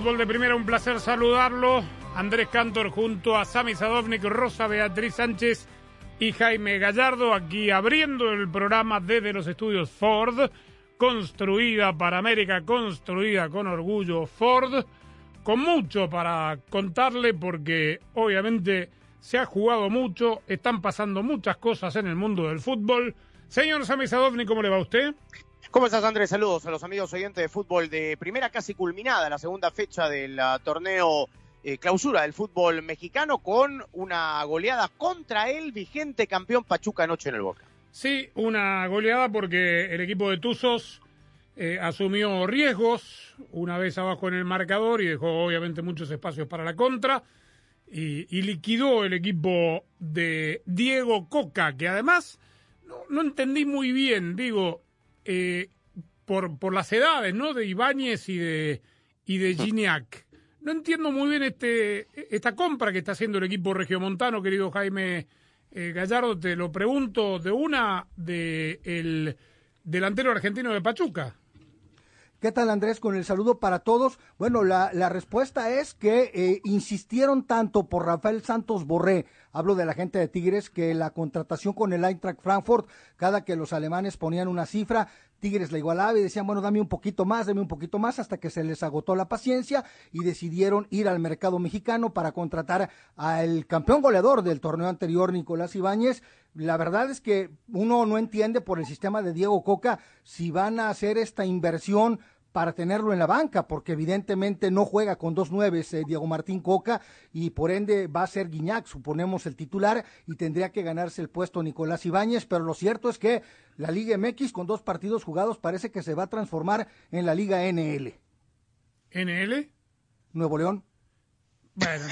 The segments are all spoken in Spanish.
Fútbol de Primera, un placer saludarlo. Andrés Cantor junto a Sami Sadovnik, Rosa Beatriz Sánchez y Jaime Gallardo, aquí abriendo el programa desde los estudios Ford, construida para América, construida con orgullo Ford, con mucho para contarle porque obviamente se ha jugado mucho, están pasando muchas cosas en el mundo del fútbol. Señor Sami Sadovnik, ¿cómo le va a usted? ¿Cómo estás, Andrés? Saludos a los amigos oyentes de fútbol de primera casi culminada, la segunda fecha del ah, torneo eh, clausura del fútbol mexicano con una goleada contra el vigente campeón Pachuca anoche en el Boca. Sí, una goleada porque el equipo de Tuzos eh, asumió riesgos una vez abajo en el marcador y dejó obviamente muchos espacios para la contra y, liquidó el equipo de Diego Coca, que además no entendí muy bien, digo, eh, por, por las edades, ¿no? De Ibáñez y de, y de Gignac. No entiendo muy bien este, esta compra que está haciendo el equipo regiomontano, querido Jaime eh, Gallardo. Te lo pregunto de una de el delantero argentino de Pachuca. ¿Qué tal Andrés? Con el saludo para todos. Bueno, la, respuesta es que eh, insistieron tanto por Rafael Santos Borré, hablo de la gente de Tigres, que la contratación con el Eintracht Frankfurt, cada que los alemanes ponían una cifra, Tigres la igualaba y decían, bueno, dame un poquito más, dame un poquito más, hasta que se les agotó la paciencia y decidieron ir al mercado mexicano para contratar al campeón goleador del torneo anterior, Nicolás Ibáñez. La verdad es que uno no entiende por el sistema de Diego Coca si van a hacer esta inversión para tenerlo en la banca, porque evidentemente no juega con dos nueves eh, Diego Martín Coca y por ende va a ser Guiñac, suponemos, el titular y tendría que ganarse el puesto Nicolás Ibáñez, pero lo cierto es que la Liga MX con dos partidos jugados parece que se va a transformar en la Liga NL. ¿NL? Nuevo León. Bueno,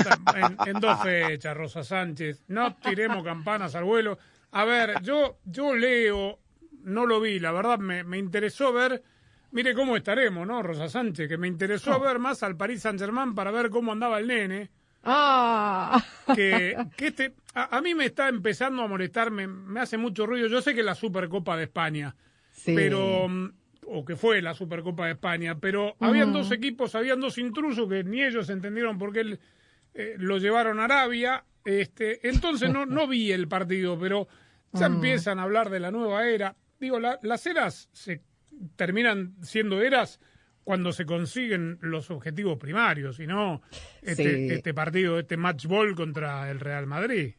en dos fechas, Rosa Sánchez. No tiremos campanas al vuelo. A ver, yo, yo leo, no lo vi, la verdad me, me interesó ver. Mire cómo estaremos, ¿no, Rosa Sánchez? Que me interesó ver más al Paris Saint Germain para ver cómo andaba el nene. Ah, Que, que este, a, a mí me está empezando a molestar, me, me hace mucho ruido. Yo sé que es la Supercopa de España, sí. pero mm, o que fue la Supercopa de España, pero habían dos equipos, habían dos intrusos que ni ellos entendieron por qué eh, lo llevaron a Arabia. Este, entonces no, no vi el partido, pero ya empiezan a hablar de la nueva era. Digo, la- las eras se terminan siendo eras cuando se consiguen los objetivos primarios y no este, Sí. este partido, este match ball contra el Real Madrid.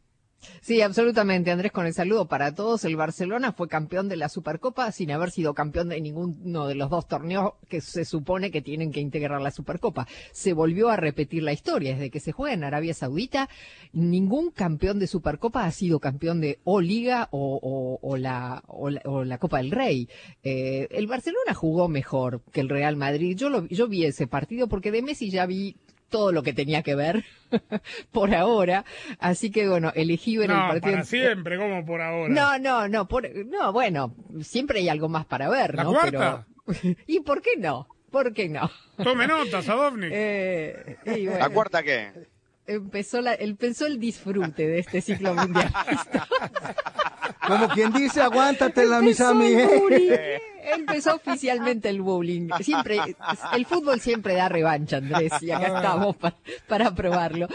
Sí, absolutamente, Andrés, con el saludo para todos. El Barcelona fue campeón de la Supercopa sin haber sido campeón de ninguno de los dos torneos que se supone que tienen que integrar la Supercopa. Se volvió a repetir la historia. Desde que se juega en Arabia Saudita, ningún campeón de Supercopa ha sido campeón de o Liga o, la Copa del Rey. Eh, el Barcelona jugó mejor que el Real Madrid. Yo, lo, yo vi ese partido porque de Messi ya vi todo lo que tenía que ver por ahora. Así que bueno, elegí ver el partido. para siempre, como por ahora. No, no, no, por, no, bueno, siempre hay algo más para ver, ¿La ¿no? cuarta? Pero, ¿Y por qué no? ¿Por qué no? Tome nota, Sadovnik. Eh, y bueno, ¿La cuarta qué? empezó, la, empezó el disfrute de este ciclo mundialista. Como quien dice, aguántatela, mis Empezó el amigos. Empezó oficialmente el bullying. Siempre, el fútbol siempre da revancha, Andrés, y acá estamos para, para probarlo.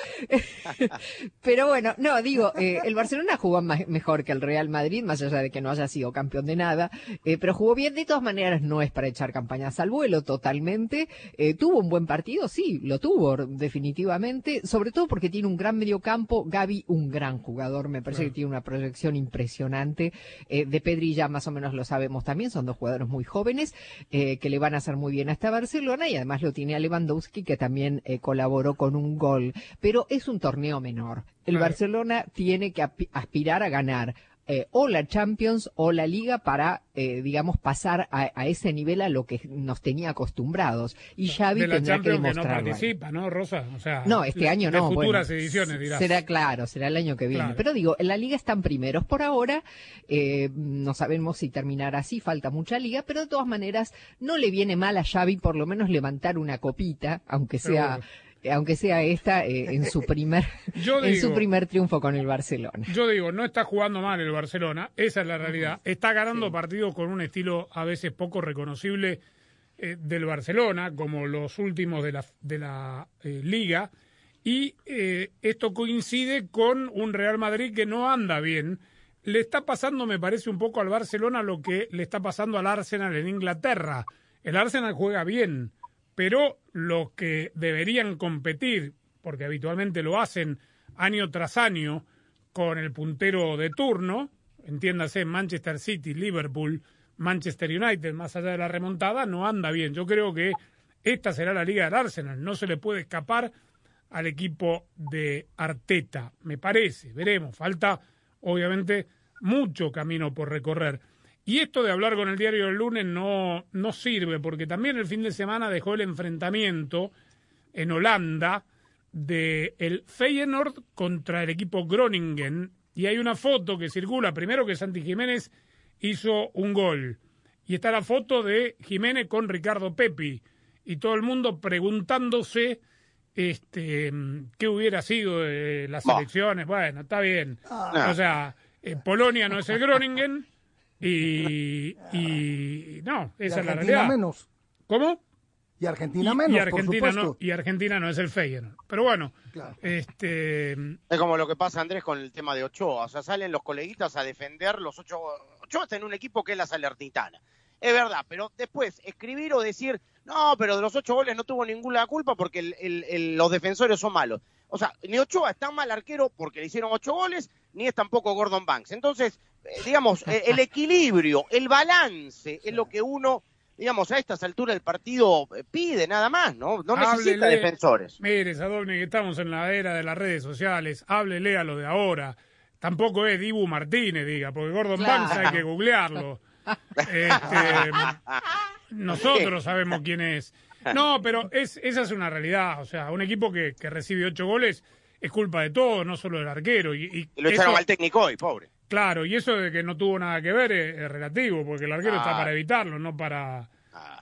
Pero bueno, no, digo, eh, el Barcelona jugó más- mejor que el Real Madrid, más allá de que no haya sido campeón de nada, eh, pero jugó bien. De todas maneras, no es para echar campañas al vuelo totalmente. Eh, tuvo un buen partido, sí, lo tuvo definitivamente, sobre todo porque tiene un gran mediocampo. Gaby, un gran jugador, me parece que tiene una proyección impresionante. De Pedri ya más o menos lo sabemos también, son dos jugadores muy jóvenes eh, que le van a hacer muy bien hasta Barcelona y además lo tiene a Lewandowski que también eh, colaboró con un gol. Pero es un torneo menor. El. Barcelona tiene que aspirar a ganar eh, o la Champions o la Liga para, eh, digamos, pasar a, a ese nivel a lo que nos tenía acostumbrados. Y Xavi de la tendrá que Champions que no participa, ¿no, Rosa? O sea, No, este año no. De futuras bueno, ediciones, dirás. Será claro, será el año que viene. Claro. Pero digo, en la liga están primeros por ahora. eh, no sabemos si terminará así, falta mucha liga, pero de todas maneras no le viene mal a Xavi por lo menos levantar una copita, aunque sea, aunque sea esta eh, en su primer, Yo en su primer triunfo con el Barcelona. Yo digo, no está jugando mal el Barcelona, esa es la realidad. Está ganando partidos con un estilo a veces poco reconocible eh, del Barcelona, como los últimos de la, de la eh, liga. Y eh, esto coincide con un Real Madrid que no anda bien. Le está pasando, me parece, un poco al Barcelona lo que le está pasando al Arsenal en Inglaterra. El Arsenal juega bien, pero los que deberían competir, porque habitualmente lo hacen año tras año con el puntero de turno, entiéndase Manchester City, Liverpool, Manchester United, más allá de la remontada, no anda bien. Yo creo que esta será la liga del Arsenal, no se le puede escapar al equipo de Arteta, me parece, veremos, falta obviamente mucho camino por recorrer. Y esto de hablar con el diario del lunes no, no sirve, porque también el fin de semana dejó el enfrentamiento en Holanda de el Feyenoord contra el equipo Groningen. Y hay una foto que circula, primero que Santi Jiménez hizo un gol. Y está la foto de Jiménez con Ricardo Pepi. Y todo el mundo preguntándose este, qué hubiera sido de las elecciones. Bueno, está bien. Ah. O sea, eh, Polonia no es el Groningen. Y, y no, Y esa es la Argentina realidad. menos. ¿Cómo? Y Argentina Y- menos, y Argentina por no, y Argentina no es el Feyenoord. Pero bueno, Claro. este Es como lo que pasa, Andrés, con el tema de Ochoa. O sea, salen los coleguitas a defender los ocho. Ochoa está en un equipo que es la Salernitana. Es verdad, pero después escribir o decir, no, pero de los ocho goles no tuvo ninguna culpa porque el- el- el- los defensores son malos. O sea, ni Ochoa es tan mal arquero porque le hicieron ocho goles, ni es tampoco Gordon Banks. Entonces, digamos, eh, el equilibrio, el balance es lo que uno, digamos, a estas alturas del partido eh, pide, nada más, ¿no? No necesita Háblele. defensores. Mire, Sadovni, que estamos en la era de las redes sociales, háblele a lo de ahora. Tampoco es Dibu Martínez, diga, porque Gordon Claro. Banks hay que googlearlo. Este, nosotros sabemos quién es. No, pero es, esa es una realidad. O sea, un equipo que, que recibe ocho goles es culpa de todo, no solo del arquero. Y, y Y lo echaron eso- al técnico hoy, pobre. Claro, y eso de que no tuvo nada que ver es, es relativo, porque el arquero está Ah. para evitarlo, no para,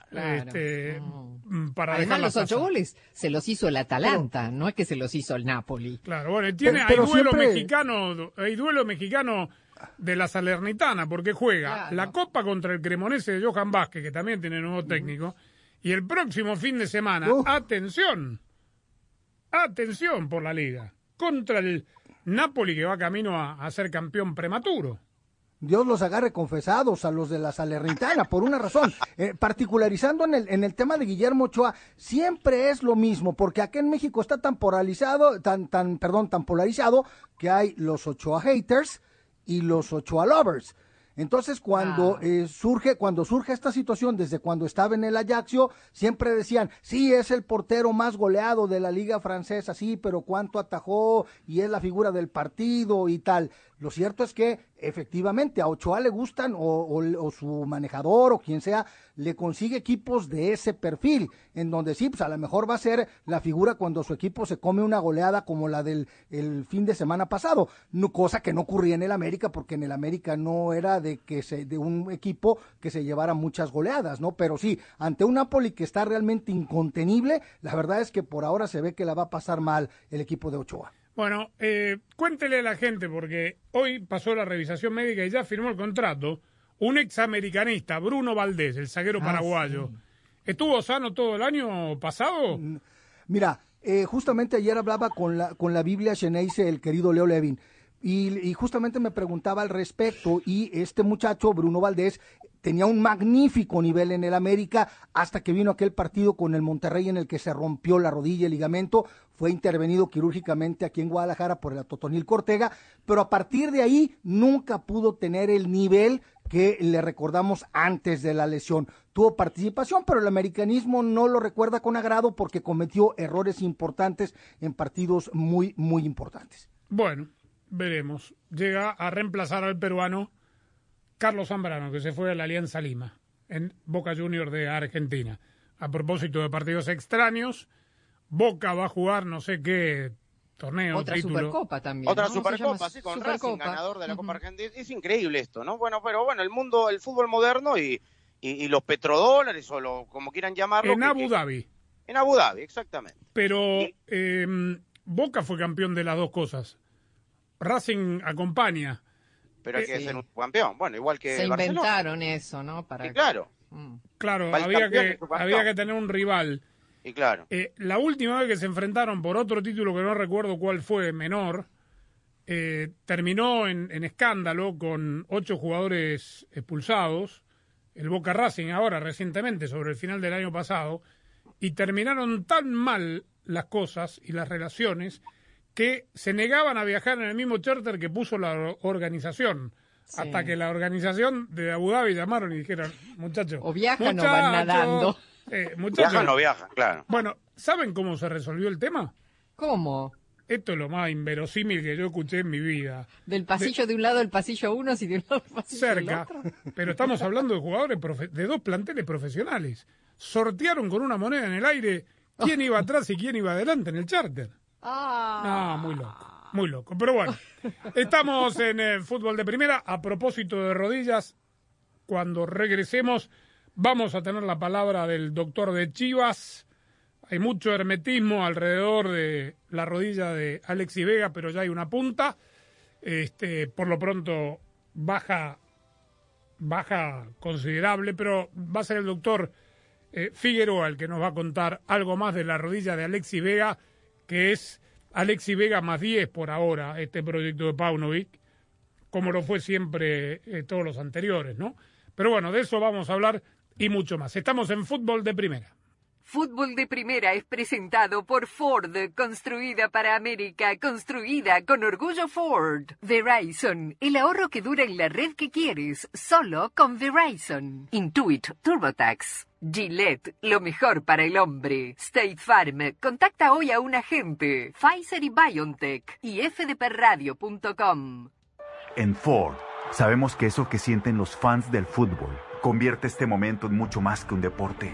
Claro, este, no. mm, para Además, los ocho goles se los hizo el Atalanta, no es que se los hizo el Napoli. Claro, bueno, tiene, Pero- pero hay duelo siempre- mexicano, hay duelo mexicano de la Salernitana, porque juega Claro. la Copa contra el Cremonese de Johan Vázquez, que también tiene nuevo técnico, y el próximo fin de semana, atención, atención por la liga, contra el Napoli que va camino a, a ser campeón prematuro. Dios los agarre confesados a los de la Salernitana, por una razón. Eh, particularizando en el, en el tema de Guillermo Ochoa, siempre es lo mismo, porque acá en México está tan polarizado, tan, tan, perdón, tan polarizado, que hay los Ochoa haters y los Ochoa lovers. Entonces, cuando Ah. eh, surge, cuando surge esta situación, desde cuando estaba en el Ajaxio, siempre decían, sí, es el portero más goleado de la liga francesa, sí, pero cuánto atajó y es la figura del partido y tal. Lo cierto es que efectivamente a Ochoa le gustan o, o- o su manejador o quien sea le consigue equipos de ese perfil, en donde sí, pues a lo mejor va a ser la figura cuando su equipo se come una goleada como la del el fin de semana pasado, cosa que no ocurría en el América porque en el América no era de que se de un equipo que se llevara muchas goleadas, ¿no? Pero sí, ante un Napoli que está realmente incontenible, la verdad es que por ahora se ve que la va a pasar mal el equipo de Ochoa. Bueno, eh, cuéntele a la gente, porque hoy pasó la revisación médica y ya firmó el contrato. un examericanista, Bruno Valdés, el zaguero Ah, paraguayo. ¿Estuvo sano todo el año pasado? Mira, eh, justamente ayer hablaba con la, con la Biblia Xeneize, el querido Leo Levin, y, y justamente me preguntaba al respecto, y este muchacho, Bruno Valdés, tenía un magnífico nivel en el América hasta que vino aquel partido con el Monterrey en el que se rompió la rodilla, el ligamento, fue intervenido quirúrgicamente aquí en Guadalajara por el Atotonil Cortega, pero a partir de ahí nunca pudo tener el nivel que le recordamos antes de la lesión. Tuvo participación, pero el americanismo no lo recuerda con agrado porque cometió errores importantes en partidos muy, muy importantes. Bueno, veremos. Llega a reemplazar al peruano Carlos Zambrano, que se fue a la Alianza Lima, en Boca Juniors de Argentina. A propósito de partidos extraños, Boca va a jugar no sé qué torneo, Otra título. Supercopa también. Otra Supercopa, sí, con Supercopa. Racing, ganador de la Copa. Argentina. Es increíble esto, ¿no? Bueno, pero bueno, el mundo, el fútbol moderno y, y, y los petrodólares o lo, como quieran llamarlo. En que- Abu que- Dhabi. En Abu Dhabi, exactamente. Pero Y- eh, Boca fue campeón de las dos cosas. Racing acompaña. Pero hay que sí. ser un campeón. Bueno, igual que Se Barcelona. inventaron eso, ¿no? Para... Y claro, Mm. Claro, había que, había que tener un rival. y claro. Eh, la última vez que se enfrentaron por otro título que no recuerdo cuál fue, menor, eh, terminó en, en escándalo con ocho jugadores expulsados, el Boca Racing ahora recientemente, sobre el final del año pasado, y terminaron tan mal las cosas y las relaciones que se negaban a viajar en el mismo charter que puso la or- organización. Sí. Hasta que la organización de Abu Dhabi llamaron y dijeron, muchachos. O viajan o van nadando. eh, muchachos, Viajan o no viajan, claro. bueno, ¿saben cómo se resolvió el tema? ¿Cómo? Esto es lo más inverosímil que yo escuché en mi vida. Del pasillo de, un lado el pasillo uno, y de un lado el pasillo del Cerca, otro. pero estamos hablando de jugadores, profe- de dos planteles profesionales. Sortearon con una moneda en el aire quién iba atrás y quién iba adelante en el charter. Ah. No, muy loco, muy loco. Pero bueno, estamos en el fútbol de primera. A propósito de rodillas, cuando regresemos vamos a tener la palabra del doctor de Chivas. Hay mucho hermetismo alrededor de la rodilla de Alexi Vega, pero ya hay una punta. Este, por lo pronto baja, baja considerable, pero va a ser el doctor eh, Figueroa el que nos va a contar algo más de la rodilla de Alexi Vega, que es Alexi Vega más 10 por ahora, este proyecto de Paunovic, como lo fue siempre eh, todos los anteriores, ¿no? Pero bueno, de eso vamos a hablar y mucho más. Estamos en fútbol de primera. Fútbol de Primera es presentado por Ford, construida para América, construida con orgullo Ford. Verizon, el ahorro que dura en la red que quieres, solo con Verizon. Intuit TurboTax. Gillette, lo mejor para el hombre. State Farm, contacta hoy a un agente. Pfizer y BioNTech. Y fdpradio.com. En Ford, sabemos que eso que sienten los fans del fútbol convierte este momento en mucho más que un deporte.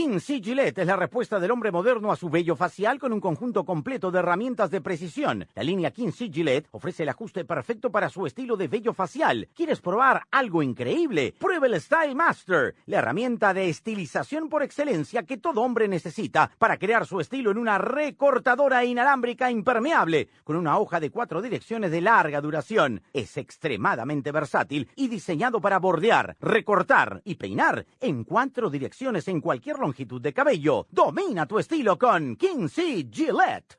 King C. Gillette es la respuesta del hombre moderno a su vello facial con un conjunto completo de herramientas de precisión. La línea King C. Gillette ofrece el ajuste perfecto para su estilo de vello facial. ¿Quieres probar algo increíble? Prueba el Style Master, la herramienta de estilización por excelencia que todo hombre necesita para crear su estilo en una recortadora inalámbrica impermeable con una hoja de cuatro direcciones de larga duración. Es extremadamente versátil y diseñado para bordear, recortar y peinar en cuatro direcciones en cualquier longitud de cabello. Domina tu estilo con King C. Gillette.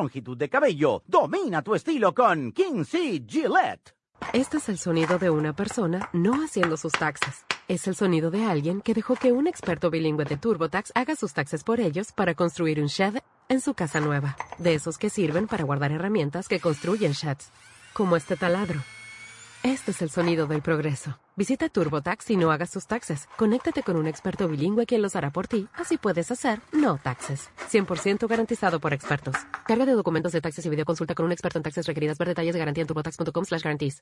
longitud de cabello. Domina tu estilo con King C. Gillette. Este es el sonido de una persona no haciendo sus taxes. Es el sonido de alguien que dejó que un experto bilingüe de TurboTax haga sus taxes por ellos para construir un shed en su casa nueva. De esos que sirven para guardar herramientas que construyen sheds, como este taladro. Este es el sonido del progreso. Visita TurboTax y no hagas tus taxes. Conéctate con un experto bilingüe quien los hará por ti. Así puedes hacer no taxes. 100% garantizado por expertos. Carga de documentos de taxes y videoconsulta con un experto en taxes requeridas. Ver detalles de garantía en turbotax.com slash guarantees.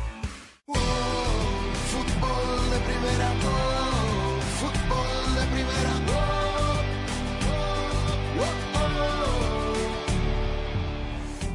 Fútbol de primera,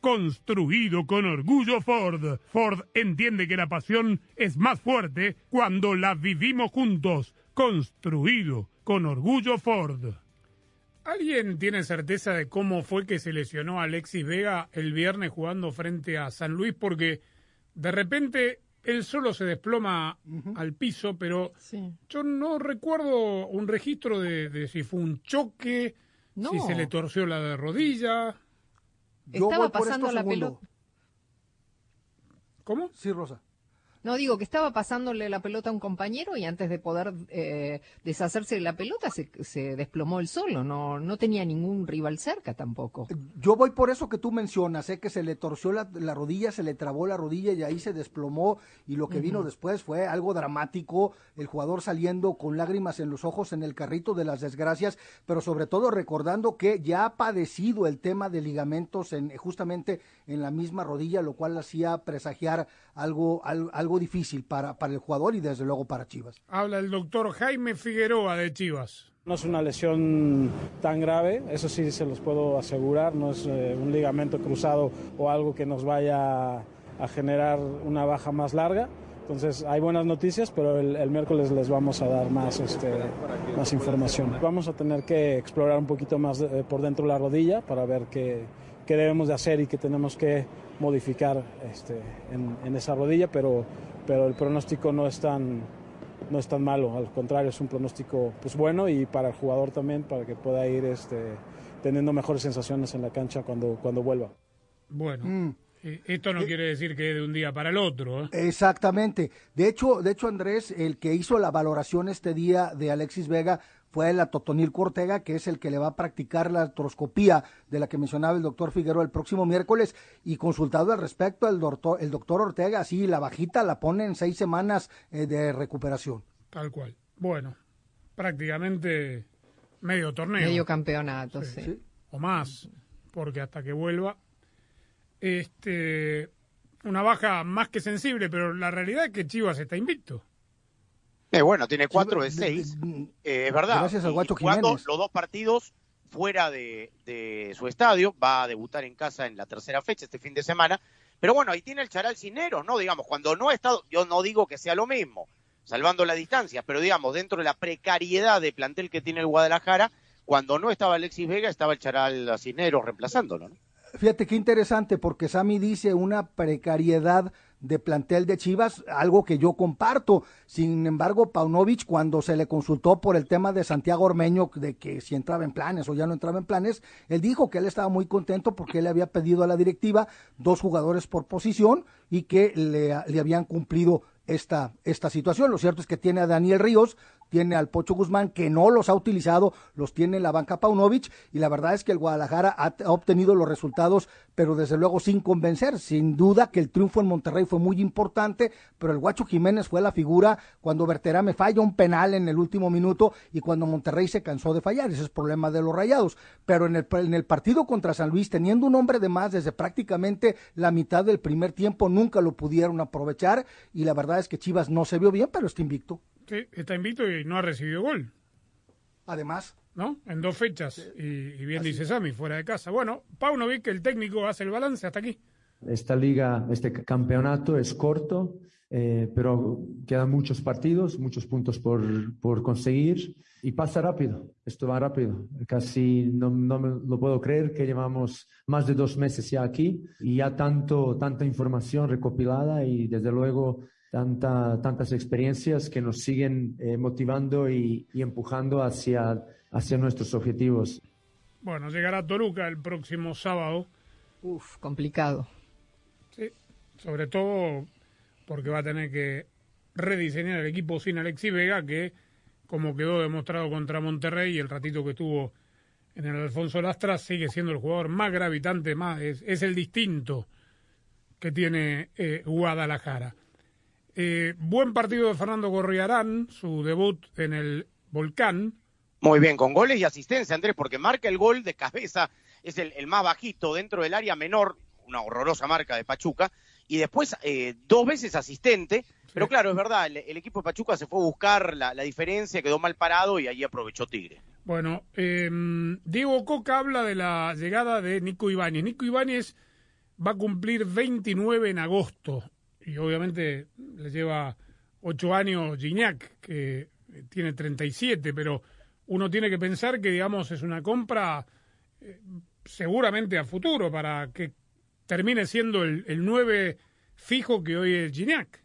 construido con orgullo Ford. Ford entiende que la pasión es más fuerte cuando la vivimos juntos. Construido con orgullo Ford. ¿Alguien tiene certeza de cómo fue que se lesionó a Alexis Vega el viernes jugando frente a San Luis? Porque de repente él solo se desploma al piso, pero yo no recuerdo un registro de, de si fue un choque, No. si se le torció la de rodilla. Yo Estaba voy por pasando esto la segundo. pelota. ¿Cómo? Sí, Rosa. No, digo que estaba pasándole la pelota a un compañero y antes de poder eh, deshacerse de la pelota se, se desplomó el solo. No, no tenía ningún rival cerca tampoco. Yo voy por eso que tú mencionas, sé que se le torció la, la rodilla, se le trabó la rodilla y ahí se desplomó y lo que vino después fue algo dramático, el jugador saliendo con lágrimas en los ojos en el carrito de las desgracias, pero sobre todo recordando que ya ha padecido el tema de ligamentos en, justamente en la misma rodilla, lo cual hacía presagiar algo, al- algo difícil para, para el jugador y desde luego para Chivas. Habla el doctor Jaime Figueroa de Chivas. No es una lesión tan grave, eso sí se los puedo asegurar, no es eh, un ligamento cruzado o algo que nos vaya a generar una baja más larga. Entonces hay buenas noticias, pero el, el miércoles les vamos a dar más, este, más información. Vamos a tener que explorar un poquito más eh, por dentro la rodilla para ver qué, qué debemos de hacer y qué tenemos que modificar este, en, en esa rodilla, pero, pero el pronóstico no es tan, no es tan malo, al contrario, es un pronóstico pues bueno y para el jugador también, para que pueda ir este, teniendo mejores sensaciones en la cancha cuando, cuando vuelva. Bueno, Mm. eh, esto no quiere decir que de un día para el otro. ¿eh? Exactamente. De hecho, de hecho, Andrés, el que hizo la valoración este día de Alexis Vega fue la Totonil Cortega, que es el que le va a practicar la artroscopía de la que mencionaba el doctor Figueroa el próximo miércoles. Y consultado al respecto, el doctor, el doctor Ortega, sí, la bajita la pone en seis semanas eh, de recuperación. Tal cual. Bueno, prácticamente medio torneo. Medio campeonato, sí. O más, porque hasta que vuelva. Este, una baja más que sensible, pero la realidad es que Chivas está invicto. Eh, bueno, tiene cuatro de seis. Eh, es verdad. Gracias al Guacho jugando los dos partidos fuera de, de su estadio. Va a debutar en casa en la tercera fecha este fin de semana. Pero bueno, ahí tiene el Charal Cisneros, ¿no? Digamos, cuando no ha estado, yo no digo que sea lo mismo, salvando la distancia, pero digamos, dentro de la precariedad de plantel que tiene el Guadalajara, cuando no estaba Alexis Vega, estaba el Charal Cisneros reemplazándolo, ¿no? Fíjate qué interesante, porque Sami dice una precariedad de plantel de Chivas, algo que yo comparto. Sin embargo, Paunovic, cuando se le consultó por el tema de Santiago Ormeño, de que si entraba en planes o ya no entraba en planes, él dijo que él estaba muy contento porque él le había pedido a la directiva dos jugadores por posición y que le, le habían cumplido esta, esta situación. Lo cierto es que tiene a Daniel Ríos, tiene al Pocho Guzmán, que no los ha utilizado, los tiene en la banca Paunovic, y la verdad es que el Guadalajara ha, obtenido los resultados, pero desde luego sin convencer. Sin duda que el triunfo en Monterrey fue muy importante, pero el Guacho Jiménez fue la figura cuando Berterame falla un penal en el último minuto y cuando Monterrey se cansó de fallar. Ese es problema de los rayados. Pero en el, en el partido contra San Luis, teniendo un hombre de más desde prácticamente la mitad del primer tiempo, nunca lo pudieron aprovechar, y la verdad es que Chivas no se vio bien, pero está invicto. Sí, está invicto y no ha recibido gol. Además. ¿No? En dos fechas. Y, y bien dice Sami, fuera de casa. Bueno, Paunovic, el técnico, hace el balance hasta aquí. Esta liga, este campeonato es corto, eh, pero quedan muchos partidos, muchos puntos por, por conseguir y pasa rápido. Esto va rápido. Casi no, no me lo puedo creer que llevamos más de dos meses ya aquí y ya tanto, tanta información recopilada y desde luego tanta, tantas experiencias que nos siguen eh, motivando y, y empujando hacia, hacia nuestros objetivos. Bueno, llegará Toluca el próximo sábado. Uf, complicado. Sí, sobre todo porque va a tener que rediseñar el equipo sin Alexis Vega, que como quedó demostrado contra Monterrey y el ratito que estuvo en el Alfonso Lastra, sigue siendo el jugador más gravitante, más es, es el distinto que tiene eh, Guadalajara. Eh, buen partido de Fernando Gorriarán, su debut en el Volcán. Muy bien, con goles y asistencia, Andrés, porque marca el gol de cabeza, es el, el más bajito dentro del área menor, una horrorosa marca de Pachuca, y después eh, dos veces asistente, pero claro, es verdad, el, el, equipo de Pachuca se fue a buscar la, la, diferencia, quedó mal parado y ahí aprovechó Tigre. Bueno, eh, Diego Coca habla de la llegada de Nico Ibáñez. Nico Ibáñez va a cumplir 29 en agosto y obviamente le lleva ocho años Gignac, que tiene 37, pero uno tiene que pensar que, digamos, es una compra eh, seguramente a futuro para que termine siendo el, el 9 fijo que hoy es Gignac.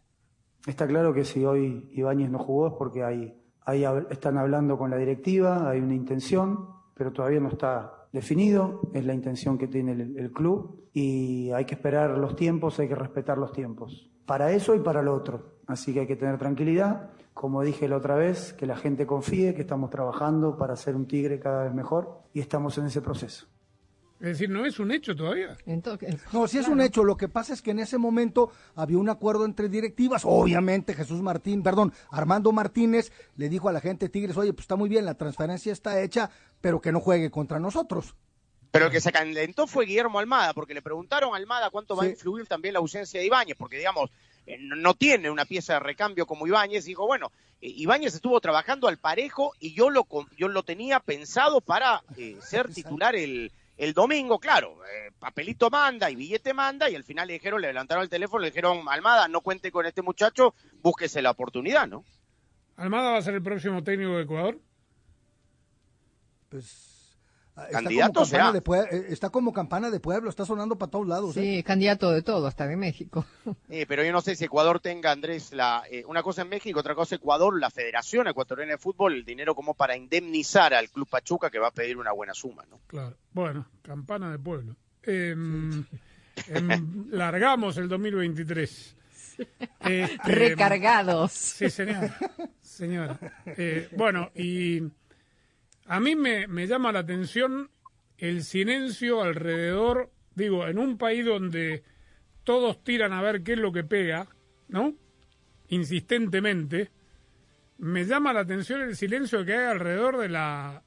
Está claro que si hoy Ibáñez no jugó es porque hay, hay, están hablando con la directiva, hay una intención, pero todavía no está definido, es la intención que tiene el, el, club y hay que esperar los tiempos, hay que respetar los tiempos, para eso y para lo otro. Así que hay que tener tranquilidad, como dije la otra vez, que la gente confíe, que estamos trabajando para ser un tigre cada vez mejor y estamos en ese proceso. Es decir, no es un hecho todavía. Entonces, no, sí es un hecho. Lo que pasa es que en ese momento había un acuerdo entre directivas. Obviamente Jesús Martín, perdón, Armando Martínez le dijo a la gente Tigres, oye, pues está muy bien, la transferencia está hecha, pero que no juegue contra nosotros. Pero el que se calentó fue Guillermo Almada, porque le preguntaron a Almada cuánto va a influir también la ausencia de Ibáñez, porque digamos, eh, no tiene una pieza de recambio como Ibáñez. Dijo, bueno, eh, Ibáñez estuvo trabajando al parejo y yo lo, yo lo tenía pensado para eh, ser titular el, el domingo, claro, eh, papelito manda y billete manda, y al final le dijeron, le levantaron el teléfono, le dijeron, Almada, no cuente con este muchacho, búsquese la oportunidad, ¿no? ¿Almada va a ser el próximo técnico de Ecuador? Pues Está Candidato como será. de pue- eh, está como campana de pueblo, está sonando para todos lados. ¿eh? Sí, candidato de todo, hasta de México. Eh, pero yo no sé si Ecuador tenga, Andrés, la, eh, una cosa en México, otra cosa Ecuador, la Federación Ecuatoriana de Fútbol, el dinero como para indemnizar al Club Pachuca que va a pedir una buena suma, ¿no? Claro. Bueno, campana de pueblo. Em, em, largamos el 2023. Este, Recargados. Sí, señora. Señora. Eh, bueno, y a mí me, me llama la atención el silencio alrededor, digo, en un país donde todos tiran a ver qué es lo que pega, ¿no? Insistentemente, me llama la atención el silencio que hay alrededor de la,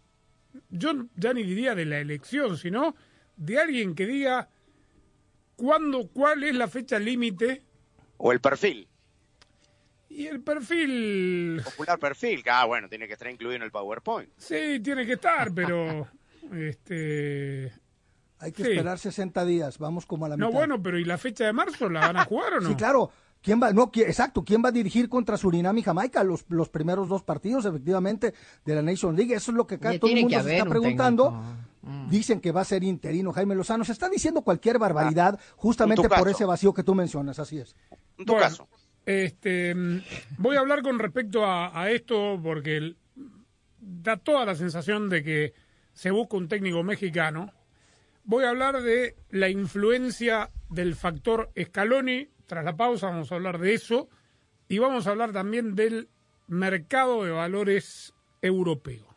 yo ya ni diría de la elección, sino de alguien que diga cuándo, cuál es la fecha límite O el perfil, y el perfil, popular perfil, que ah, bueno, tiene que estar incluido en el PowerPoint. sí, tiene que estar, pero este Hay que Sí. esperar 60 días, vamos como a la no mitad. bueno, pero ¿y la fecha de marzo la van a jugar o no? Sí, claro. ¿Quién va, no, qui- exacto, ¿quién va a dirigir contra Surinam y Jamaica los, los primeros dos partidos, efectivamente, de la Nation League? Eso es lo que acá Ya todo el mundo se está un preguntando. Mm. Dicen que va a ser interino Jaime Lozano. Se está diciendo cualquier barbaridad justamente en tu por ese vacío que tú mencionas, así es. En tu Bueno, caso. Este, voy a hablar con respecto a, esto porque da toda la sensación de que se busca un técnico mexicano. Voy a hablar de la influencia del factor Scaloni. Tras la pausa vamos a hablar de eso y vamos a hablar también del mercado de valores europeo.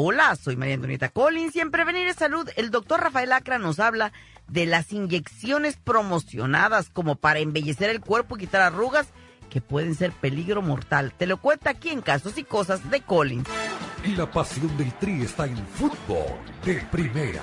Hola, soy María Antonieta Collins y en Prevenir Salud el doctor Rafael Acra nos habla de las inyecciones promocionadas como para embellecer el cuerpo y quitar arrugas que pueden ser peligro mortal. Te lo cuenta aquí en Casos y Cosas de Collins. La pasión del Tri está en fútbol de primera,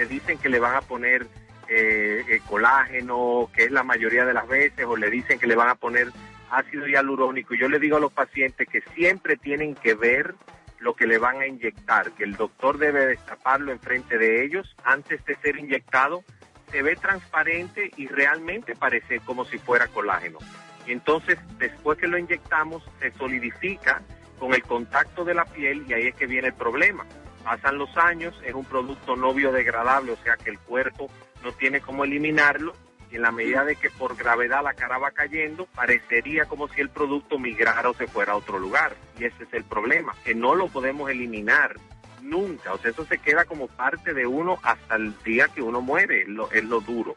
Le dicen que le van a poner eh, eh, colágeno, que es la mayoría de las veces, o le dicen que le van a poner ácido hialurónico. Yo le digo a los pacientes que siempre tienen que ver lo que le van a inyectar, que el doctor debe destaparlo enfrente de ellos antes de ser inyectado. Se ve transparente y realmente parece como si fuera colágeno. Y entonces, después que lo inyectamos, se solidifica con el contacto de la piel y ahí es que viene el problema. Pasan los años, es un producto no biodegradable, o sea que el cuerpo no tiene cómo eliminarlo y en la medida de que por gravedad la cara va cayendo, parecería como si el producto migrara o se fuera a otro lugar. Y ese es el problema, que no lo podemos eliminar nunca. O sea, eso se queda como parte de uno hasta el día que uno muere, lo, es lo duro.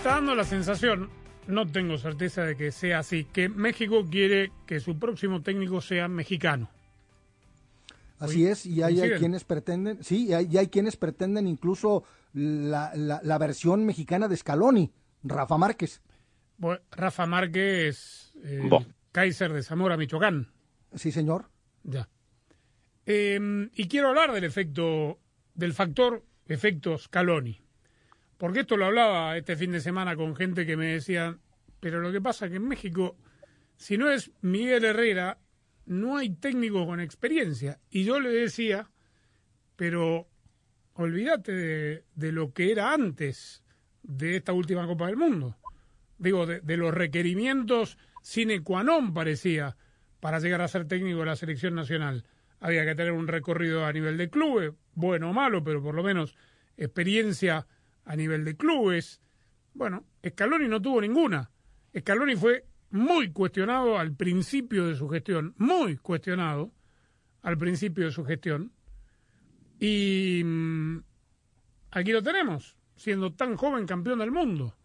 Está dando la sensación, no tengo certeza de que sea así, que México quiere que su próximo técnico sea mexicano. Así es, y hay, quienes pretenden, sí, y hay, y hay quienes pretenden incluso la, la, la versión mexicana de Scaloni, Rafa Márquez. Bueno, Rafa Márquez, eh. Kaiser de Zamora, Michoacán. Sí, señor. Ya. Eh, y quiero hablar del efecto, del factor efecto Scaloni. Porque esto lo hablaba este fin de semana con gente que me decía, pero lo que pasa es que en México, si no es Miguel Herrera, no hay técnico con experiencia. Y yo le decía, pero olvídate de, de lo que era antes de esta última Copa del Mundo. Digo, de, de los requerimientos sine qua non parecía para llegar a ser técnico de la selección nacional. Había que tener un recorrido a nivel de clubes, bueno o malo, pero por lo menos experiencia a nivel de clubes. Bueno, Scaloni no tuvo ninguna. Scaloni fue muy cuestionado al principio de su gestión, muy cuestionado al principio de su gestión. Y mm, aquí lo tenemos, siendo tan joven campeón del mundo.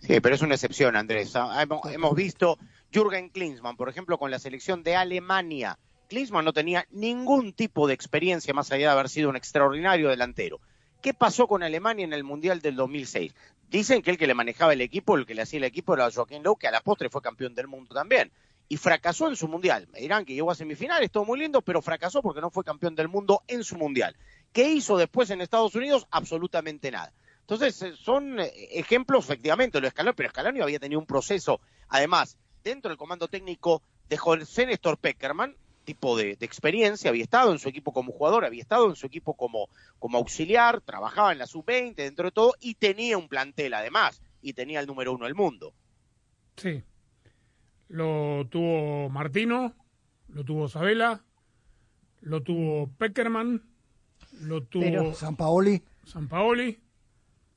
Sí, pero es una excepción, Andrés. Ah, Hemos, hemos visto Jürgen Klinsmann, por ejemplo, con la selección de Alemania. Klinsmann no tenía ningún tipo de experiencia más allá de haber sido un extraordinario delantero. ¿Qué pasó con Alemania en el Mundial del 2006? Dicen que el que le manejaba el equipo, el que le hacía el equipo era Joaquín Lowe, que a la postre fue campeón del mundo también. Y fracasó en su Mundial. Me dirán que llegó a semifinales, todo muy lindo, pero fracasó porque no fue campeón del mundo en su Mundial. ¿Qué hizo después en Estados Unidos? Absolutamente nada. Entonces, eh, son eh, ejemplos, efectivamente, lo Scaloni, pero había tenido un proceso, además, dentro del comando técnico de José Néstor Peckerman, tipo de, de experiencia, había estado en su equipo como jugador, había estado en su equipo como, como auxiliar, trabajaba en la sub-20 dentro de todo y tenía un plantel además, y tenía el número uno del mundo. Sí. Lo tuvo Martino, lo tuvo Sabela, lo tuvo Peckerman, lo tuvo Pero- San Paoli. San Paoli.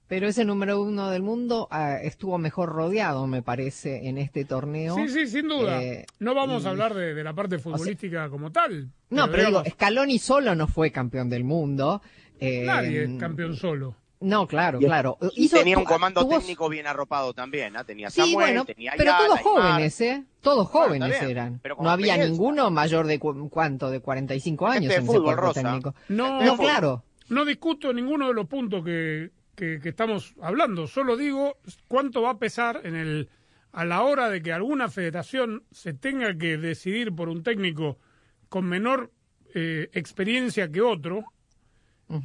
Pero ese número uno del mundo ah, estuvo mejor rodeado, me parece, en este torneo. Sí, sí, sin duda. Eh, no vamos y- a hablar de, de la parte futbolística como tal. No, pero digo, digamos, Scaloni solo no fue campeón del mundo. eh, nadie es campeón solo. No, claro, Y- claro. Y Hizo- tenía un comando tuvo- técnico bien arropado también, ¿ah? tenía Sí, Samuel, bueno, tenía pero todos Aymar. jóvenes, ¿eh? Todos Bueno, jóvenes eran. No había ninguno mayor de cu- cuánto, de 45 años Gente de en ese fútbol, cuerpo Rosa. técnico. No, No, claro. No discuto ninguno de los puntos que, que- que estamos hablando. Solo digo cuánto va a pesar en el a la hora de que alguna federación se tenga que decidir por un técnico con menor eh, experiencia que otro,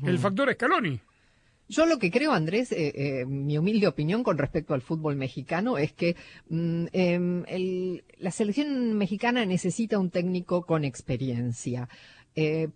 el factor Scaloni. Yo lo que creo, Andrés, eh, eh, mi humilde opinión con respecto al fútbol mexicano es que mm, em, el- la selección mexicana necesita un técnico con experiencia,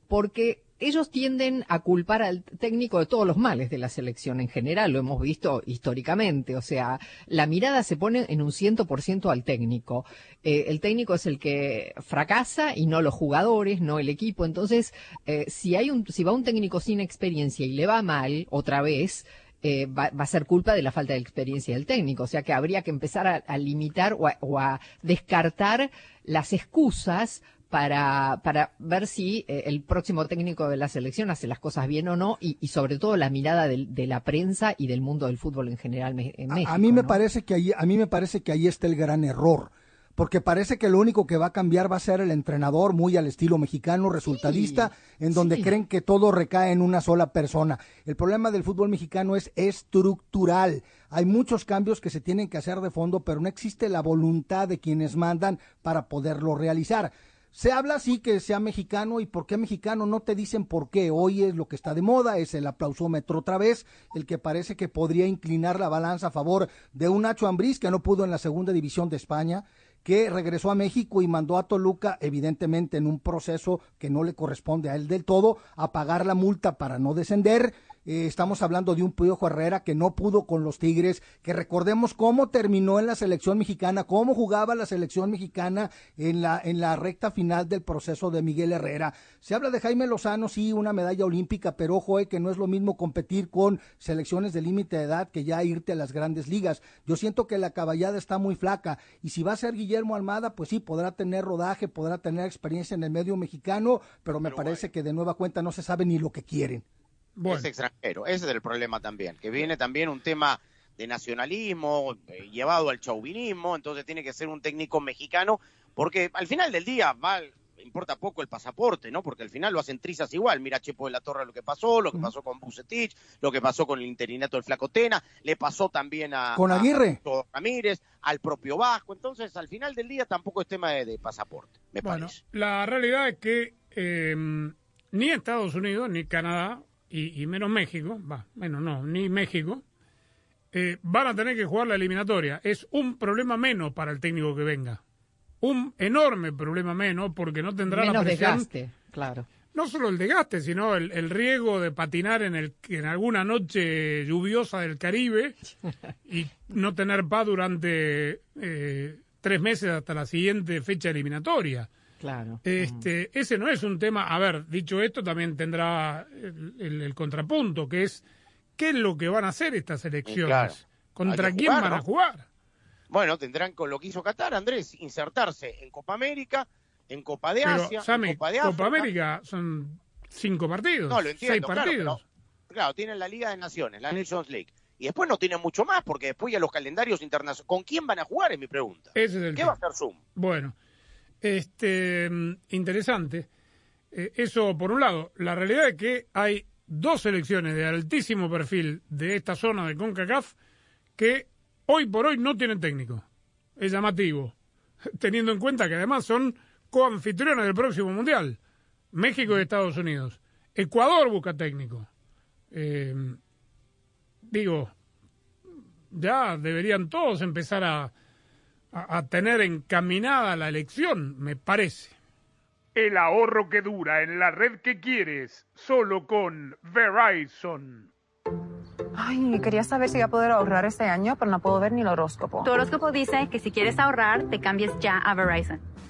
porque ellos tienden a culpar al técnico de todos los males de la selección en general, lo hemos visto históricamente, o sea, la mirada se pone en un ciento por ciento al técnico. Eh, el técnico es el que fracasa y no los jugadores, no el equipo. Entonces, eh, si hay un, si va un técnico sin experiencia y le va mal otra vez, eh, va, a ser culpa de la falta de experiencia del técnico. O sea que habría que empezar a, limitar o a descartar las excusas para, para ver si eh, el próximo técnico de la selección hace las cosas bien o no y, y sobre todo la mirada del- de, la prensa y del mundo del fútbol en general en A- México. a mí me ¿no? parece que ahí, a mí me parece que ahí está el gran error, porque parece que lo único que va a cambiar va a ser el entrenador, muy al estilo mexicano, resultadista, en donde sí. creen que todo recae en una sola persona. El problema del fútbol mexicano es estructural. Hay muchos cambios que se tienen que hacer de fondo, pero no existe la voluntad de quienes mandan para poderlo realizar. Se habla así que sea mexicano y por qué mexicano no te dicen por qué. Hoy es lo que está de moda, es el aplausómetro otra vez, el que parece que podría inclinar la balanza a favor de un Nacho Ambriz que no pudo en la segunda división de España, que regresó a México y mandó a Toluca, evidentemente en un proceso que no le corresponde a él del todo, a pagar la multa para no descender. Eh, estamos hablando de un Piojo Herrera que no pudo con los Tigres, que recordemos cómo terminó en la selección mexicana, cómo jugaba la selección mexicana en la, en la recta final del proceso de Miguel Herrera. Se habla de Jaime Lozano, sí, una medalla olímpica, pero ojo, eh, que no es lo mismo competir con selecciones de límite de edad que ya irte a las grandes ligas. Yo siento que la caballada está muy flaca y si va a ser Guillermo Almada, pues sí, podrá tener rodaje, podrá tener experiencia en el medio mexicano, pero me parece que de nueva cuenta no se sabe ni lo que quieren. Es extranjero, ese es el problema también, que viene también un tema de nacionalismo eh, llevado al chauvinismo, entonces tiene que ser un técnico mexicano, porque al final del día va, importa poco el pasaporte, ¿no? Porque al final lo hacen trizas igual. Mira Chepo de la Torre lo que pasó, lo que pasó con Bucetich, lo que pasó con el interinato del Flacotena, le pasó también a, Con Aguirre. a Ramírez, al propio Vasco. Entonces, al final del día tampoco es tema de, de pasaporte, me Bueno, parece. la realidad es que eh, ni Estados Unidos, ni Canadá, y, y menos México, va, menos no, ni México, eh, van a tener que jugar la eliminatoria. Es un problema menos para el técnico que venga. Un enorme problema menos porque no tendrá Menos la presión. desgaste, claro. No solo el desgaste, sino el, el riesgo de patinar en, el, en alguna noche lluviosa del Caribe y no tener paz durante eh, tres meses hasta la siguiente fecha eliminatoria. Claro. Este, ese no es un tema. A ver, dicho esto, también tendrá el, el- el contrapunto, que es qué es lo que van a hacer estas elecciones. Claro. ¿Contra quién jugar, van a jugar? Bueno, tendrán con lo que hizo Qatar, Andrés, insertarse en Copa América, en Copa de Pero, Asia, Sammy, en Copa de Copa África. América son cinco partidos, No, lo entiendo, seis claro, partidos. pero, claro, tienen la Liga de Naciones, la Nations League. Y después no tienen mucho más, porque después ya los calendarios internacionales. ¿Con quién van a jugar? Es mi pregunta. Ese es el ¿Qué tema. va a hacer Zoom? Bueno, este, mm, interesante. Eh, eso por un lado. La realidad es que hay dos selecciones de altísimo perfil de esta zona de CONCACAF que hoy por hoy no tienen técnico. Es llamativo, teniendo en cuenta que además son coanfitriones del próximo Mundial. México y Estados Unidos. Ecuador busca técnico. Eh, digo, ya deberían todos empezar a, a, a tener encaminada la elección, me parece. El ahorro que dura en la red que quieres, solo con Verizon. Ay, quería saber si voy a poder ahorrar este año, pero no puedo ver ni el horóscopo. Tu horóscopo dice que si quieres ahorrar, te cambies ya a Verizon.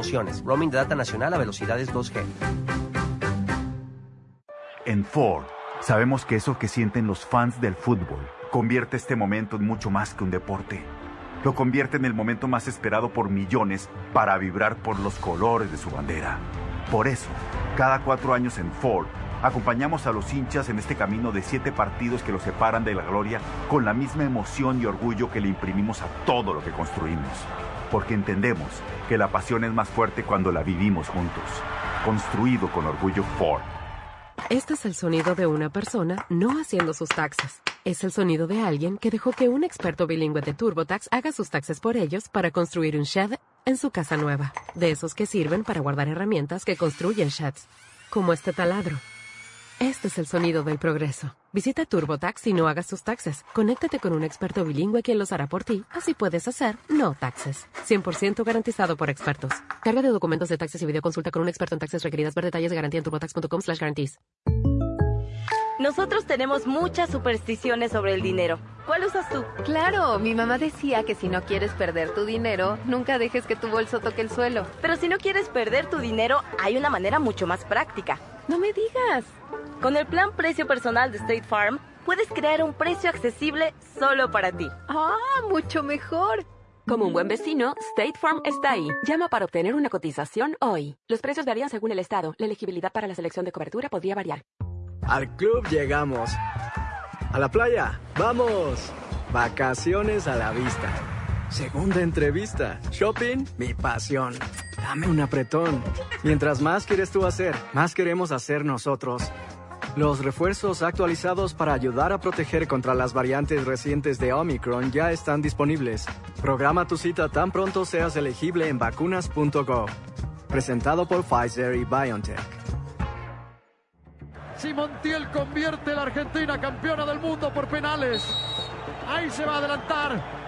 De data nacional a velocidades 2G. En Ford, sabemos que eso que sienten los fans del fútbol convierte este momento en mucho más que un deporte. Lo convierte en el momento más esperado por millones para vibrar por los colores de su bandera. Por eso, cada cuatro años en Ford, acompañamos a los hinchas en este camino de siete partidos que los separan de la gloria con la misma emoción y orgullo que le imprimimos a todo lo que construimos. Porque entendemos que la pasión es más fuerte cuando la vivimos juntos. Construido con orgullo Ford. Este es el sonido de una persona no haciendo sus taxes. Es el sonido de alguien que dejó que un experto bilingüe de TurboTax haga sus taxes por ellos para construir un shed en su casa nueva. De esos que sirven para guardar herramientas que construyen sheds. Como este taladro. Este es el sonido del progreso. Visita TurboTax y no hagas tus taxes. Conéctate con un experto bilingüe quien los hará por ti. Así puedes hacer no taxes. 100% garantizado por expertos. Carga de documentos de taxes y videoconsulta con un experto en taxes requeridas. Ver detalles de garantía en turbotax.com slash guarantees. Nosotros tenemos muchas supersticiones sobre el dinero. ¿Cuál usas tú? Claro, mi mamá decía que si no quieres perder tu dinero, nunca dejes que tu bolso toque el suelo. Pero si no quieres perder tu dinero, hay una manera mucho más práctica. No me digas. Con el plan precio personal de State Farm, puedes crear un precio accesible solo para ti. Ah, mucho mejor. Como un buen vecino, State Farm está ahí. Llama para obtener una cotización hoy. Los precios varían según el estado. La elegibilidad para la selección de cobertura podría variar. Al club llegamos. A la playa, vamos. Vacaciones a la vista. Segunda entrevista. Shopping, mi pasión. Dame un apretón. Mientras más quieres tú hacer, más queremos hacer nosotros. Los refuerzos actualizados para ayudar a proteger contra las variantes recientes de Omicron ya están disponibles. Programa tu cita tan pronto seas elegible en vacunas.gov. Presentado por Pfizer y BioNTech. Si Montiel convierte a la Argentina campeona del mundo por penales. Ahí se va a adelantar.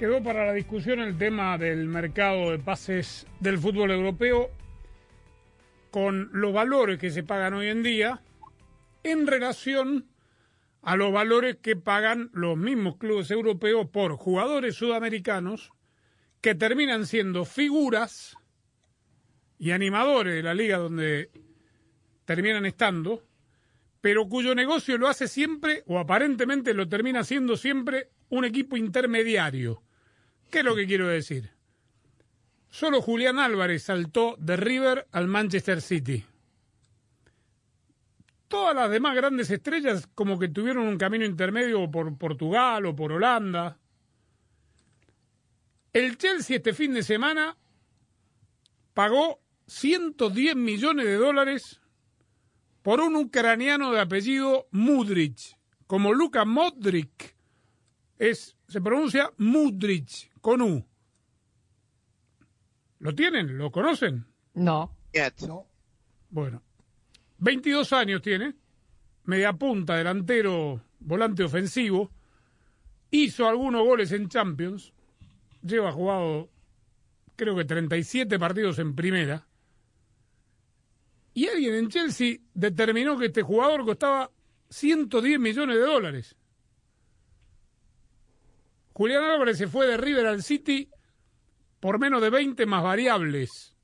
Quedó para la discusión el tema del mercado de pases del fútbol europeo con los valores que se pagan hoy en día en relación a los valores que pagan los mismos clubes europeos por jugadores sudamericanos que terminan siendo figuras y animadores de la liga donde terminan estando, pero cuyo negocio lo hace siempre, o aparentemente lo termina siendo siempre, un equipo intermediario. ¿Qué es lo que quiero decir? Solo Julián Álvarez saltó de River al Manchester City. Todas las demás grandes estrellas como que tuvieron un camino intermedio por Portugal o por Holanda. El Chelsea este fin de semana pagó 110 millones de dólares por un ucraniano de apellido Mudrich, como Luka Modric. Es, se pronuncia Mudrich, con U. ¿Lo tienen? ¿Lo conocen? No. No. Bueno, 22 años tiene, media punta, delantero, volante ofensivo, hizo algunos goles en Champions, lleva jugado creo que 37 partidos en primera, y alguien en Chelsea determinó que este jugador costaba 110 millones de dólares. Julián Álvarez se fue de River al City por menos de 20 más variables.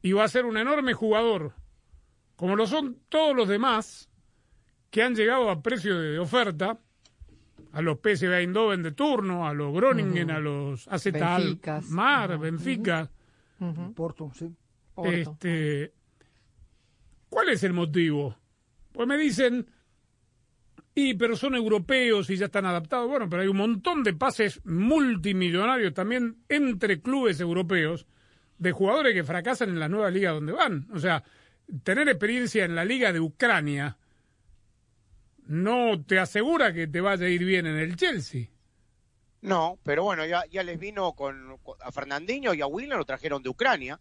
Y va a ser un enorme jugador, como lo son todos los demás que han llegado a precio de oferta, a los PSV Eindhoven de turno, a los Groningen, a los AZ Benficas. Mar. Benfica. Porto, sí. Este, ¿Cuál es el motivo? Pues me dicen, y pero son europeos y ya están adaptados. Bueno, pero hay un montón de pases multimillonarios también entre clubes europeos de jugadores que fracasan en la nueva liga donde van. O sea, tener experiencia en la liga de Ucrania no te asegura que te vaya a ir bien en el Chelsea. No, pero bueno, ya, ya les vino con, a Fernandinho y a Willian lo trajeron de Ucrania.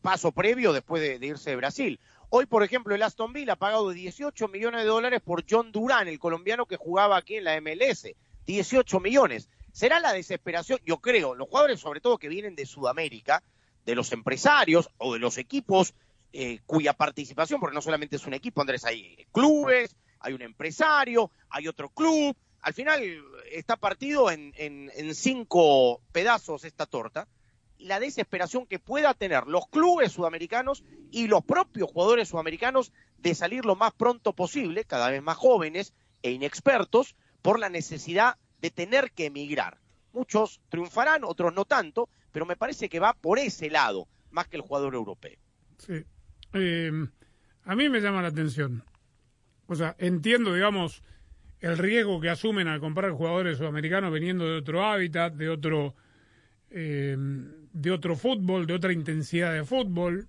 Paso previo después de, de irse de Brasil. Hoy, por ejemplo, el Aston Villa ha pagado 18 millones de dólares por John Durán, el colombiano que jugaba aquí en la MLS. 18 millones. Será la desesperación, yo creo, los jugadores sobre todo que vienen de Sudamérica, de los empresarios o de los equipos eh, cuya participación, porque no solamente es un equipo, Andrés, hay clubes, hay un empresario, hay otro club. Al final está partido en cinco pedazos esta torta. La desesperación que pueda tener los clubes sudamericanos y los propios jugadores sudamericanos de salir lo más pronto posible, cada vez más jóvenes e inexpertos, por la necesidad de tener que emigrar. Muchos triunfarán, otros no tanto, pero me parece que va por ese lado, más que el jugador europeo. Sí. Eh, a mí me llama la atención. O sea, entiendo, digamos, el riesgo que asumen al comprar jugadores sudamericanos veniendo de otro hábitat, de otro, eh, de otro fútbol, de otra intensidad de fútbol.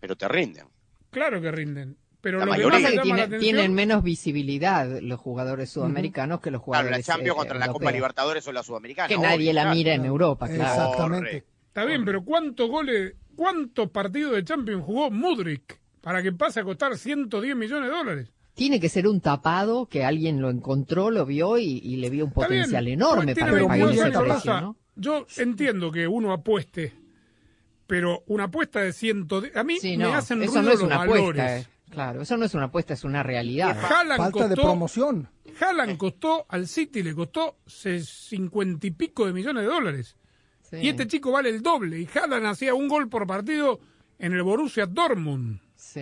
Pero te rinden. Claro que rinden. Pero La lo que más llama tiene- la atención- tienen menos visibilidad los jugadores sudamericanos que los Claro, jugadores la Champions eh, contra la Copa europeos. Libertadores o la Sudamericana. Que nadie obvio, la claro. mira en Europa, claro. Correcto. Está bien, pero ¿cuántos goles, cuántos partidos de Champions jugó Mudrik para que pase a costar 110 millones de dólares? Tiene que ser un tapado que alguien lo encontró, lo vio y, y le vio un Está bien, potencial enorme tiene para que pague 22 ese años, precio, Rosa. ¿no? Yo entiendo que uno apueste, pero una apuesta de 110... A mí Sí, me no, hacen eso ruido no es los una valores. apuesta, eh. claro, eso no es una apuesta, es una realidad. Haaland Falta de promoción. Haaland costó al City, le costó cincuenta y pico de millones de dólares. Sí. Y este chico vale el doble. Y Haaland hacía un gol por partido en el Borussia Dortmund.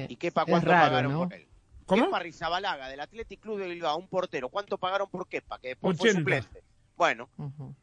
¿Y qué cuánto raro, pagaron ¿no? por él? ¿Cómo? Kepa Rizabalaga, del Athletic Club de Bilbao, un portero. ¿Cuánto pagaron por Kepa? Que después 80. fue suplente. Bueno,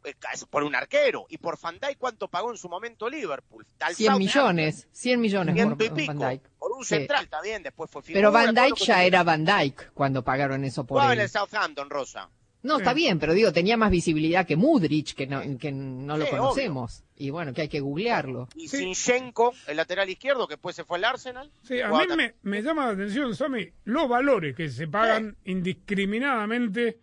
eh, es por un arquero. ¿Y por Van Dijk cuánto pagó en su momento Liverpool? Al 100 Southampton. millones, 100 millones por, y por pico. Van Dijk. Por un Sí. central también, después fue figura. Pero Van Dijk ya era Van Dijk cuando pagaron eso por en él. el Southampton, Rosa. No, está bien, pero digo, tenía más visibilidad que Mudrich, que no, que no lo conocemos. Y bueno, que hay que googlearlo. Y Sinchenko, el lateral izquierdo, que después se fue al Arsenal. Sí, a mí me, me llama la atención, Sammy, los valores que se pagan indiscriminadamente.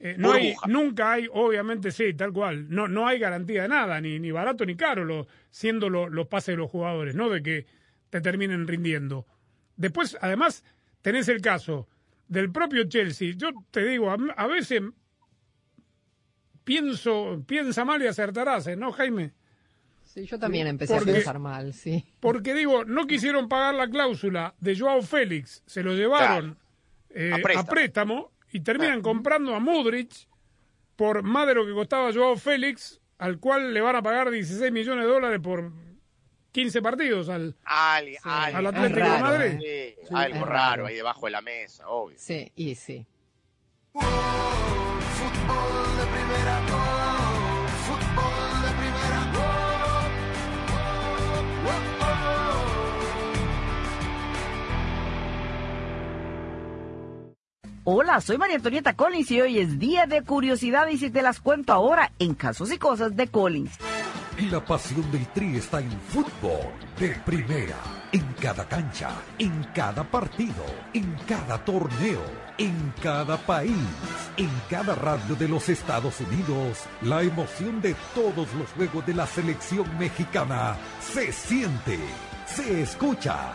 Eh, no hay, nunca hay, obviamente, sí, tal cual. No, no hay garantía de nada, ni, ni barato ni caro, lo, siendo lo- los pases de los jugadores, no de que te terminen rindiendo. Después, además, tenés el caso del propio Chelsea. Yo te digo, a, a veces pienso, piensa mal y acertarás, ¿eh? ¿no, Jaime? Sí, yo también empecé Porque- a pensar mal, sí. Porque digo, no quisieron pagar la cláusula de Joao Félix, se lo llevaron eh, A a, préstamo. Y terminan comprando a Mudrich por más de lo que costaba Joao Félix, al cual le van a pagar 16 millones de dólares por 15 partidos al, Al, al- al Atlético Es de raro, Madrid. Sí, Sí, algo raro raro. ahí debajo de la mesa, obvio. Sí, y sí. Hola, soy María Antonieta Collins y hoy es día de curiosidad y te las cuento ahora en Casos y Cosas de Collins. Y la pasión del Tri está en fútbol de primera, en cada cancha, en cada partido, en cada torneo, en cada país, en cada radio de los Estados Unidos. La emoción de todos los juegos de la selección mexicana se siente, se escucha,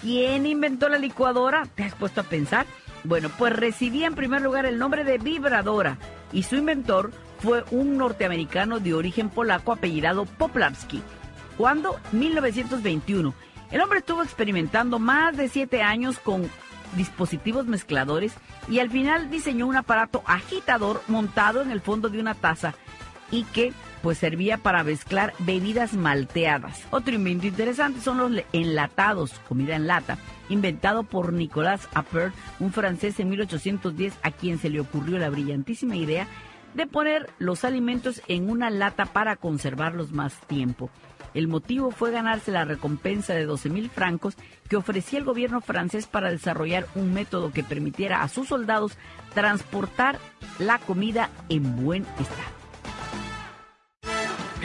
¿Quién inventó la licuadora? ¿Te has puesto a pensar? Bueno, pues recibía en primer lugar el nombre de vibradora y su inventor fue un norteamericano de origen polaco apellidado Poplarski. ¿Cuándo? 1921. El hombre estuvo experimentando más de siete años con dispositivos mezcladores y al final diseñó un aparato agitador montado en el fondo de una taza y que pues servía para mezclar bebidas malteadas. Otro invento interesante son los enlatados, comida en lata, inventado por Nicolas Appert, un francés en 1810 a quien se le ocurrió la brillantísima idea de poner los alimentos en una lata para conservarlos más tiempo. El motivo fue ganarse la recompensa de 12 mil francos que ofrecía el gobierno francés para desarrollar un método que permitiera a sus soldados transportar la comida en buen estado.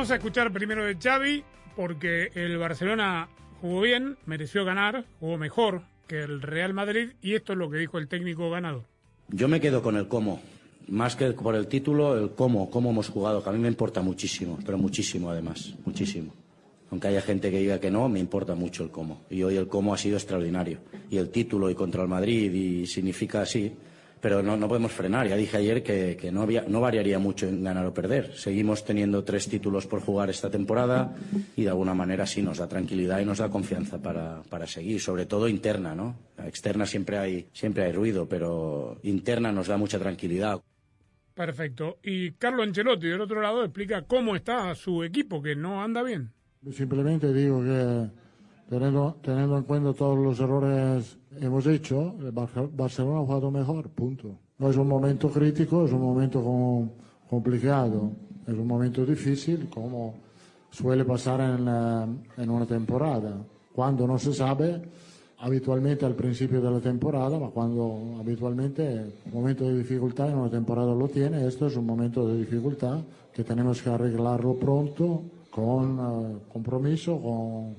vamos a escuchar primero de Xavi porque el Barcelona jugó bien, mereció ganar, jugó mejor que el Real Madrid y esto es lo que dijo el técnico ganador. Yo me quedo con el cómo. Más que por el título, el cómo, cómo hemos jugado, que a mí me importa muchísimo, pero muchísimo además, muchísimo. Aunque haya gente que diga que no, me importa mucho el cómo. Y hoy el cómo ha sido extraordinario. Y el título y contra el Madrid y significa así. Pero no, no podemos frenar. Ya dije ayer que, que no, había, no variaría mucho en ganar o perder. Seguimos teniendo tres títulos por jugar esta temporada y de alguna manera sí nos da tranquilidad y nos da confianza para, para seguir, sobre todo interna, ¿no? Externa siempre hay, siempre hay ruido, pero interna nos da mucha tranquilidad. Perfecto. Y Carlo Ancelotti del otro lado explica cómo está su equipo, que no anda bien. Simplemente digo que teniendo, teniendo en cuenta todos los errores hemos hecho, el Bar- Barcelona ha jugado mejor, punto. No es un momento crítico, es un momento com- complicado, es un momento difícil, como suele pasar en, una temporada. Cuando no se sabe, habitualmente al principio de la temporada, ma cuando habitualmente un momento de dificultad en una temporada lo tiene, esto es un momento de dificultad que tenemos que arreglarlo pronto con eh, compromiso, con,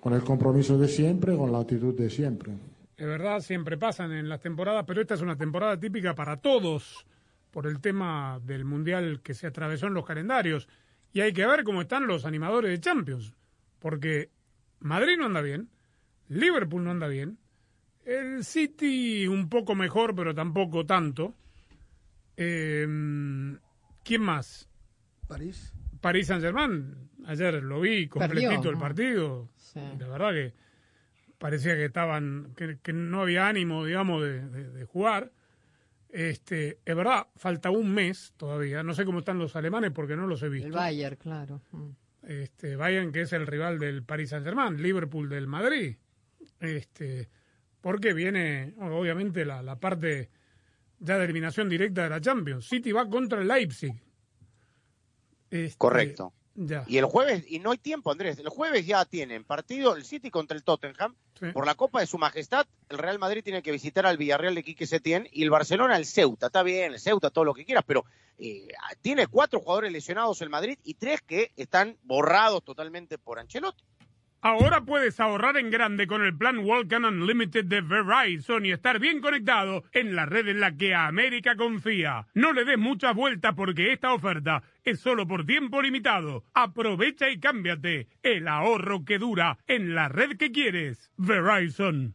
con el compromiso de siempre, con la actitud de siempre. Es verdad, siempre pasan en las temporadas, pero esta es una temporada típica para todos por el tema del Mundial que se atravesó en los calendarios. Y hay que ver cómo están los animadores de Champions, porque Madrid no anda bien, Liverpool no anda bien, el City un poco mejor, pero tampoco tanto. Eh, ¿Quién más? París. París Saint-Germain. Ayer lo vi completito Perdió, el partido. Sí. La verdad que parecía que estaban, que, que no había ánimo, digamos, de, de- de jugar. Este, es verdad, falta un mes todavía. No sé cómo están los alemanes porque no los he visto. El Bayern, claro. Este, Bayern, que es el rival del Paris Saint-Germain, Liverpool del Madrid. Este, porque viene, obviamente, la, la parte ya de eliminación directa de la Champions. City va contra el Leipzig. Este, Correcto. Ya. Y el jueves, y no hay tiempo, Andrés, el jueves ya tienen partido el City contra el Tottenham Sí. por la Copa de Su Majestad. El Real Madrid tiene que visitar al Villarreal de Quique Setién y el Barcelona al Ceuta. Está bien, el Ceuta, todo lo que quieras, pero eh, tiene cuatro jugadores lesionados el Madrid y tres que están borrados totalmente por Ancelotti. Ahora puedes ahorrar en grande con el plan Welcome Unlimited de Verizon y estar bien conectado en la red en la que América confía. No le des muchas vueltas porque esta oferta es solo por tiempo limitado. Aprovecha y cámbiate. El ahorro que dura en la red que quieres. Verizon.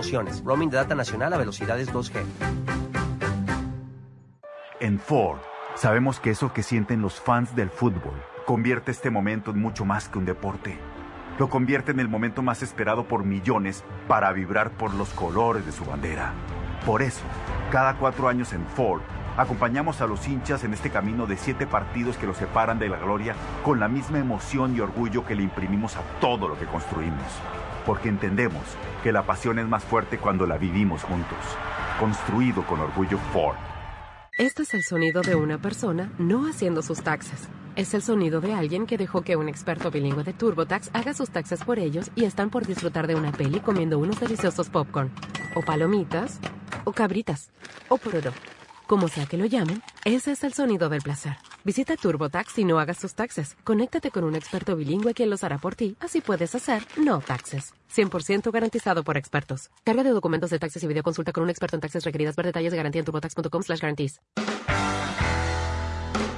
De data nacional a velocidades 2G. En Ford, sabemos que eso que sienten los fans del fútbol convierte este momento en mucho más que un deporte. Lo convierte en el momento más esperado por millones para vibrar por los colores de su bandera. Por eso, cada cuatro años en Ford, acompañamos a los hinchas en este camino de siete partidos que los separan de la gloria con la misma emoción y orgullo que le imprimimos a todo lo que construimos. Porque entendemos que la pasión es más fuerte cuando la vivimos juntos. Construido con orgullo Ford. Este es el sonido de una persona no haciendo sus taxes. Es el sonido de alguien que dejó que un experto bilingüe de TurboTax haga sus taxes por ellos y están por disfrutar de una peli comiendo unos deliciosos popcorn, o palomitas, o cabritas, o poroto. Como sea que lo llamen, ese es el sonido del placer. Visita TurboTax y no hagas tus taxes. Conéctate con un experto bilingüe quien los hará por ti, así puedes hacer no taxes. 100% garantizado por expertos. Carga de documentos de taxes y videoconsulta con un experto en taxes requeridas. Ver detalles de garantía en turbotax.com slash guarantees.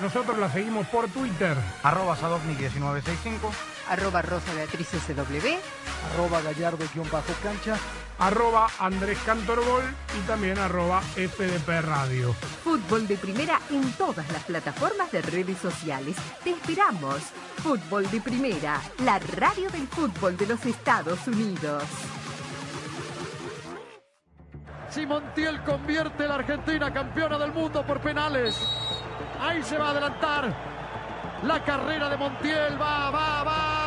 Nosotros la seguimos por Twitter. Arroba Sadovni1965. Arroba Rosa Beatriz SW. Arroba Gallardo-cancha. Arroba Andrés Cantorbol y también arroba FDP Radio. Fútbol de Primera en todas las plataformas de redes sociales. Te esperamos. Fútbol de Primera, la radio del fútbol de los Estados Unidos. Si Montiel convierte a la Argentina campeona del mundo por penales. Ahí se va a adelantar. La carrera de Montiel va, va, va.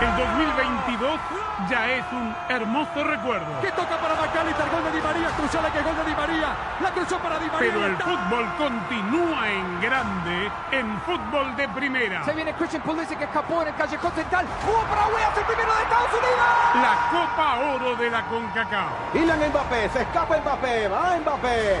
El 2022 ya es un hermoso recuerdo. Que toca para Macalister, gol de Di María, cruzó la que gol de Di María, la cruzó para Di María. Pero el fútbol continúa en grande en fútbol de primera. Se viene Christian Pulisic que escapó en el callejón central. ¡Jugó para el primero de Estados Unidos! La Copa Oro de la CONCACAF. Kylian Mbappé, se escapa Mbappé, va Mbappé.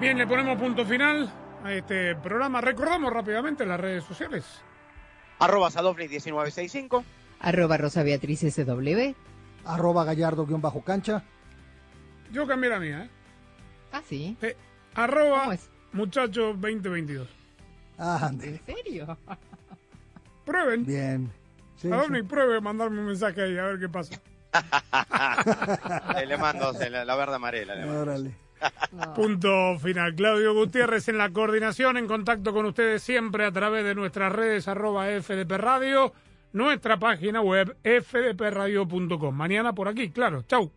Bien, le ponemos punto final a este programa. Recordamos rápidamente las redes sociales. Arroba Sadovni1965. Arroba Rosa Beatriz SW. Arroba Gallardo-cancha. Yo cambié la mía, ¿eh? Ah, sí. Eh, arroba muchacho 2022. Ah, ¿En serio? Prueben. Bien. Sí, Sadovni, sí. pruebe mandarme un mensaje ahí a ver qué pasa. Le mando la, la verde amarela. le mando. Órale. Punto final. Claudio Gutiérrez en la coordinación, en contacto con ustedes siempre a través de nuestras redes arroba FDP Radio. nuestra página web fdpradio.com. Mañana por aquí, claro. Chau.